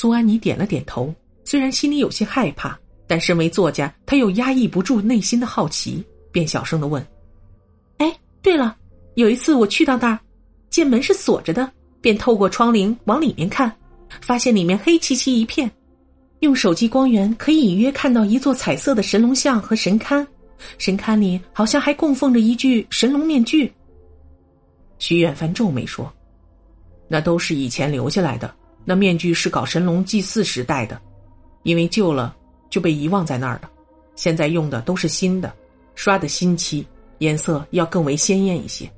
苏安妮点了点头，虽然心里有些害怕，但身为作家，她又压抑不住内心的好奇，便小声的问：“哎，对了，有一次我去到那儿。”见门是锁着的，便透过窗棂往里面看，发现里面黑漆漆一片。用手机光源可以隐约看到一座彩色的神龙像和神龛，神龛里好像还供奉着一具神龙面具。徐远帆皱眉说：“那都是以前留下来的，那面具是搞神龙祭祀时戴的，因为旧了就被遗忘在那儿了。现在用的都是新的，刷的新漆，颜色要更为鲜艳一些。”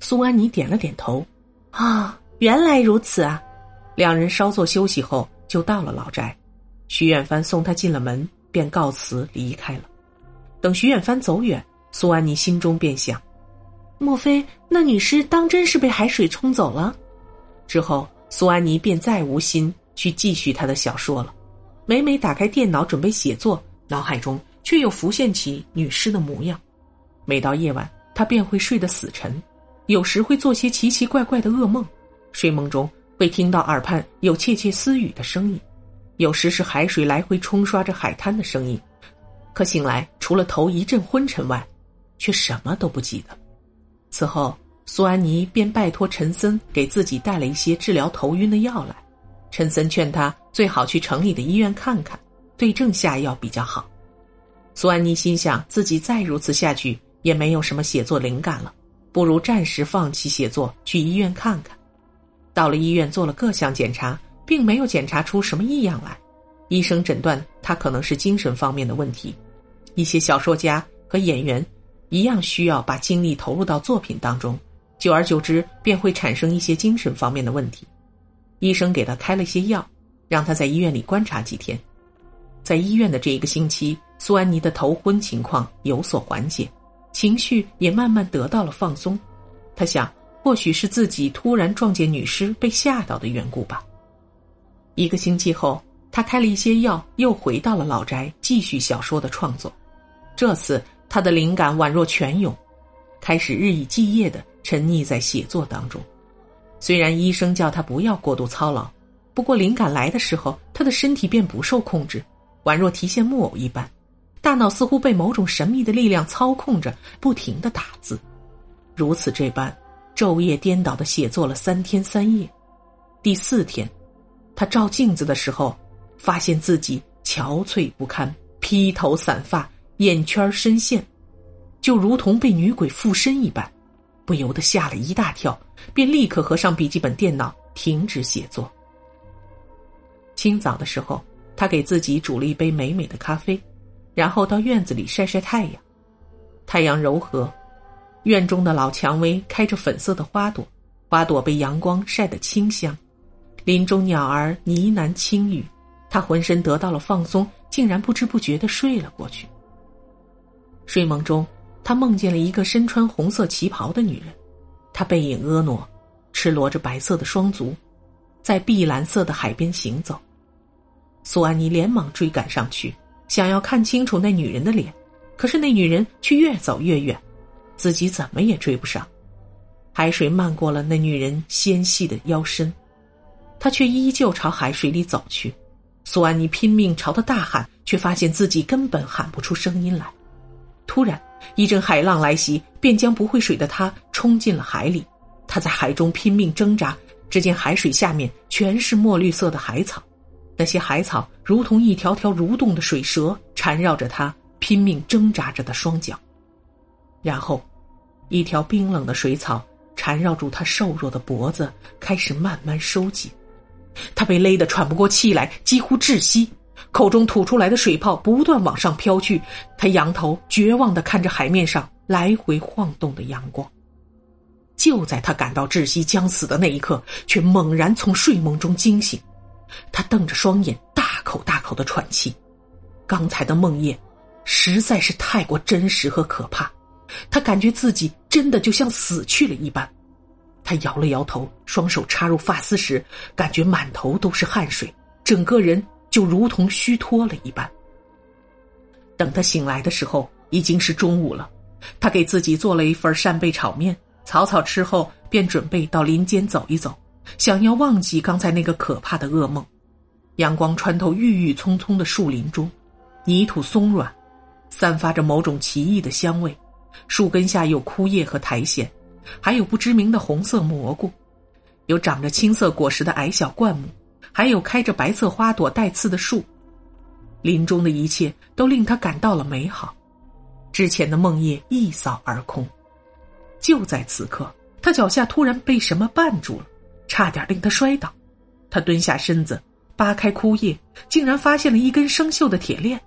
苏安妮点了点头，啊，原来如此啊！两人稍作休息后，就到了老宅。徐远帆送他进了门，便告辞离开了。等徐远帆走远，苏安妮心中便想：莫非那女尸当真是被海水冲走了？之后，苏安妮便再无心去继续她的小说了。每每打开电脑准备写作，脑海中却又浮现起女尸的模样。每到夜晚，她便会睡得死沉。有时会做些奇奇怪怪的噩梦，睡梦中会听到耳畔有窃窃私语的声音，有时是海水来回冲刷着海滩的声音，可醒来除了头一阵昏沉外，却什么都不记得。此后，苏安妮便拜托陈森给自己带了一些治疗头晕的药来，陈森劝他最好去城里的医院看看，对症下药比较好。苏安妮心想自己再如此下去也没有什么写作灵感了。不如暂时放弃写作，去医院看看。到了医院做了各项检查，并没有检查出什么异样来。医生诊断他可能是精神方面的问题。一些小说家和演员一样，需要把精力投入到作品当中，久而久之便会产生一些精神方面的问题。医生给他开了些药，让他在医院里观察几天。在医院的这一个星期，苏安妮的头昏情况有所缓解。情绪也慢慢得到了放松，他想，或许是自己突然撞见女尸被吓到的缘故吧。一个星期后，他开了一些药，又回到了老宅，继续小说的创作。这次他的灵感宛若泉涌，开始日以继夜的沉溺在写作当中。虽然医生叫他不要过度操劳，不过灵感来的时候，他的身体便不受控制，宛若提线木偶一般。大脑似乎被某种神秘的力量操控着，不停的打字，如此这般昼夜颠倒的写作了三天三夜。第四天，他照镜子的时候，发现自己憔悴不堪，披头散发，眼圈深陷，就如同被女鬼附身一般，不由得吓了一大跳，便立刻合上笔记本电脑，停止写作。清早的时候，他给自己煮了一杯美美的咖啡。然后到院子里晒晒太阳，太阳柔和，院中的老蔷薇开着粉色的花朵，花朵被阳光晒得清香，林中鸟儿呢喃轻语，他浑身得到了放松，竟然不知不觉的睡了过去。睡梦中，他梦见了一个身穿红色旗袍的女人，她背影婀娜，赤裸着白色的双足，在碧蓝色的海边行走。苏安妮连忙追赶上去。想要看清楚那女人的脸，可是那女人却越走越远，自己怎么也追不上。海水漫过了那女人纤细的腰身，她却依旧朝海水里走去。苏安妮拼命朝他大喊，却发现自己根本喊不出声音来。突然，一阵海浪来袭，便将不会水的他冲进了海里。他在海中拼命挣扎，只见海水下面全是墨绿色的海草。那些海草如同一条条蠕动的水蛇，缠绕着他拼命挣扎着的双脚。然后，一条冰冷的水草缠绕住他瘦弱的脖子，开始慢慢收紧。他被勒得喘不过气来，几乎窒息，口中吐出来的水泡不断往上飘去。他仰头绝望的看着海面上来回晃动的阳光。就在他感到窒息将死的那一刻，却猛然从睡梦中惊醒。他瞪着双眼，大口大口的喘气。刚才的梦魇实在是太过真实和可怕，他感觉自己真的就像死去了一般。他摇了摇头，双手插入发丝时，感觉满头都是汗水，整个人就如同虚脱了一般。等他醒来的时候，已经是中午了。他给自己做了一份扇贝炒面，草草吃后，便准备到林间走一走，想要忘记刚才那个可怕的噩梦。阳光穿透郁郁葱葱的树林中，泥土松软，散发着某种奇异的香味。树根下有枯叶和苔藓。还有不知名的红色蘑菇，有长着青色果实的矮小灌木，还有开着白色花朵带刺的树。林中的一切都令他感到了美好，之前的梦魇一扫而空。就在此刻，他脚下突然被什么绊住了，差点令他摔倒。他蹲下身子，扒开枯叶，竟然发现了一根生锈的铁链，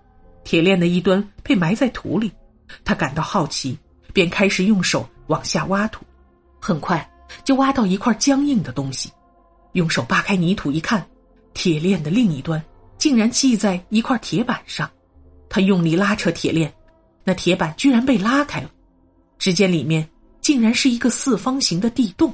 铁链的一端被埋在土里。他感到好奇，便开始用手。往下挖土，很快就挖到一块僵硬的东西。用手扒开泥土一看，铁链的另一端竟然系在一块铁板上。他用力拉扯铁链，那铁板居然被拉开了。只见里面竟然是一个四方形的地洞。